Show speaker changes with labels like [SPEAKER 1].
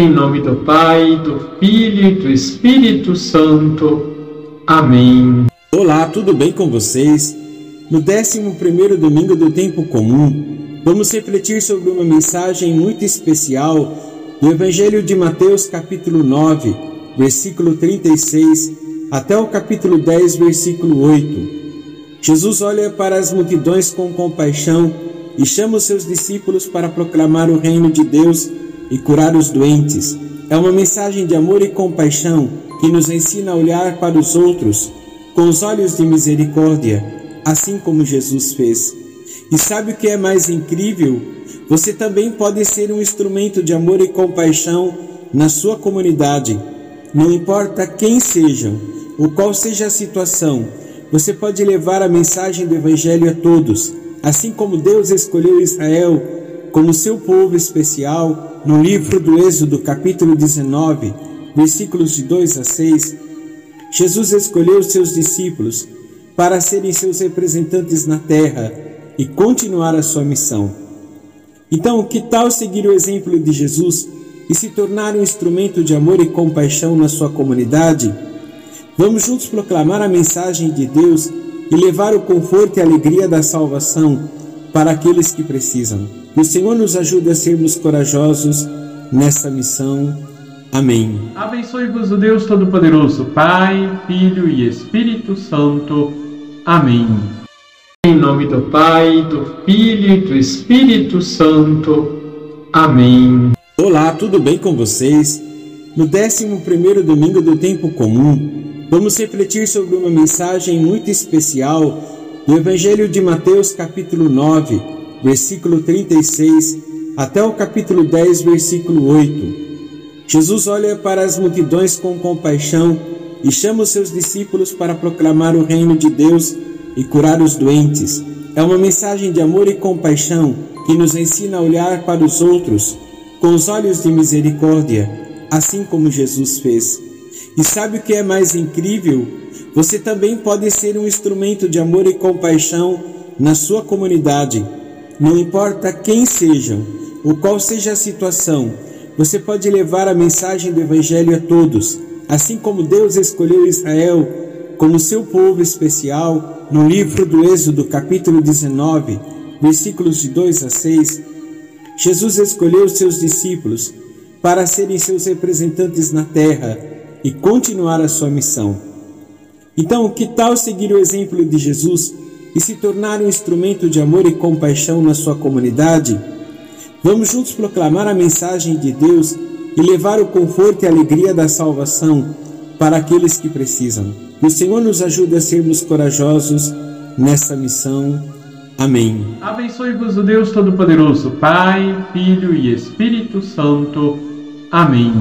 [SPEAKER 1] Em nome do Pai, do Filho e do Espírito Santo. Amém.
[SPEAKER 2] Olá, tudo bem com vocês? No 11 domingo do tempo comum, vamos refletir sobre uma mensagem muito especial do Evangelho de Mateus, capítulo 9, versículo 36, até o capítulo 10, versículo 8. Jesus olha para as multidões com compaixão e chama os seus discípulos para proclamar o reino de Deus e curar os doentes. É uma mensagem de amor e compaixão que nos ensina a olhar para os outros com os olhos de misericórdia, assim como Jesus fez. E sabe o que é mais incrível? Você também pode ser um instrumento de amor e compaixão na sua comunidade. Não importa quem sejam ou qual seja a situação, você pode levar a mensagem do Evangelho a todos, assim como Deus escolheu Israel como seu povo especial no livro do Êxodo, capítulo 19, versículos de 2 a 6, Jesus escolheu seus discípulos para serem seus representantes na terra e continuar a sua missão. Então, que tal seguir o exemplo de Jesus e se tornar um instrumento de amor e compaixão na sua comunidade? Vamos juntos proclamar a mensagem de Deus e levar o conforto e alegria da salvação para aqueles que precisam. Que o Senhor nos ajude a sermos corajosos nessa missão. Amém.
[SPEAKER 1] Abençoe-vos o Deus Todo-Poderoso, Pai, Filho e Espírito Santo. Amém. Em nome do Pai, do Filho e do Espírito Santo. Amém.
[SPEAKER 2] Olá, tudo bem com vocês? No 11 domingo do tempo comum, vamos refletir sobre uma mensagem muito especial do Evangelho de Mateus, capítulo 9 versículo 36, até o capítulo 10, versículo 8. Jesus olha para as multidões com compaixão e chama os seus discípulos para proclamar o reino de Deus e curar os doentes. É uma mensagem de amor e compaixão que nos ensina a olhar para os outros com os olhos de misericórdia, assim como Jesus fez. E sabe o que é mais incrível? Você também pode ser um instrumento de amor e compaixão na sua comunidade. Não importa quem sejam ou qual seja a situação, você pode levar a mensagem do Evangelho a todos, assim como Deus escolheu Israel como seu povo especial no livro do Êxodo, capítulo 19, versículos de 2 a 6. Jesus escolheu seus discípulos para serem seus representantes na terra e continuar a sua missão. Então, que tal seguir o exemplo de Jesus e se tornar um instrumento de amor e compaixão na sua comunidade? Vamos juntos proclamar a mensagem de Deus e levar o conforto e alegria da salvação para aqueles que precisam. Que o Senhor nos ajude a sermos corajosos nessa missão. Amém.
[SPEAKER 1] Abençoe-vos o Deus Todo-Poderoso, Pai, Filho e Espírito Santo. Amém.